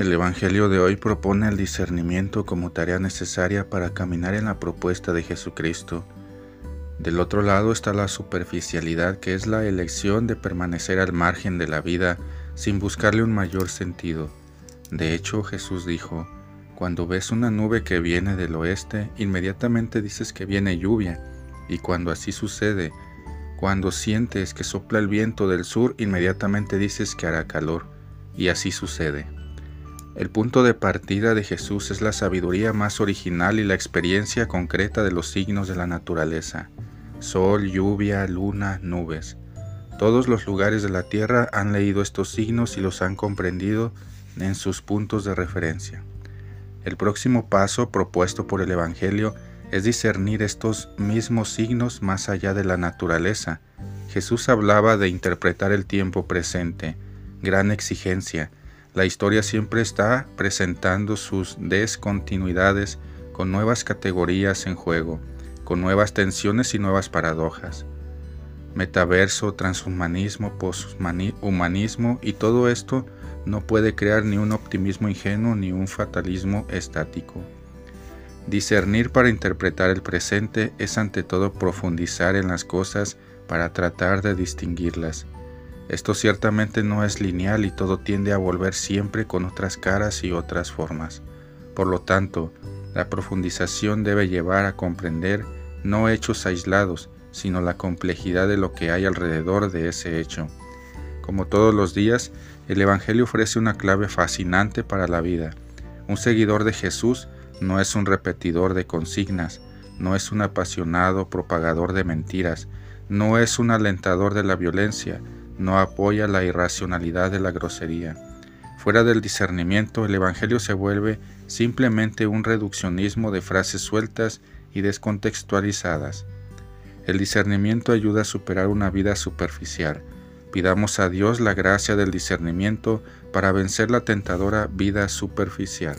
El Evangelio de hoy propone el discernimiento como tarea necesaria para caminar en la propuesta de Jesucristo. Del otro lado está la superficialidad, que es la elección de permanecer al margen de la vida sin buscarle un mayor sentido. De hecho, Jesús dijo, cuando ves una nube que viene del oeste, inmediatamente dices que viene lluvia, y cuando así sucede, cuando sientes que sopla el viento del sur, inmediatamente dices que hará calor, y así sucede. El punto de partida de Jesús es la sabiduría más original y la experiencia concreta de los signos de la naturaleza. Sol, lluvia, luna, nubes. Todos los lugares de la tierra han leído estos signos y los han comprendido en sus puntos de referencia. El próximo paso propuesto por el Evangelio es discernir estos mismos signos más allá de la naturaleza. Jesús hablaba de interpretar el tiempo presente, gran exigencia, la historia siempre está presentando sus descontinuidades con nuevas categorías en juego, con nuevas tensiones y nuevas paradojas. Metaverso, transhumanismo, poshumanismo y todo esto no puede crear ni un optimismo ingenuo ni un fatalismo estático. Discernir para interpretar el presente es ante todo profundizar en las cosas para tratar de distinguirlas esto ciertamente no es lineal y todo tiende a volver siempre con otras caras y otras formas. Por lo tanto, la profundización debe llevar a comprender no hechos aislados, sino la complejidad de lo que hay alrededor de ese hecho. Como todos los días, el Evangelio ofrece una clave fascinante para la vida. Un seguidor de Jesús no es un repetidor de consignas, no es un apasionado propagador de mentiras, no es un alentador de la violencia, no apoya la irracionalidad de la grosería. Fuera del discernimiento, el Evangelio se vuelve simplemente un reduccionismo de frases sueltas y descontextualizadas. El discernimiento ayuda a superar una vida superficial. Pidamos a Dios la gracia del discernimiento para vencer la tentadora vida superficial.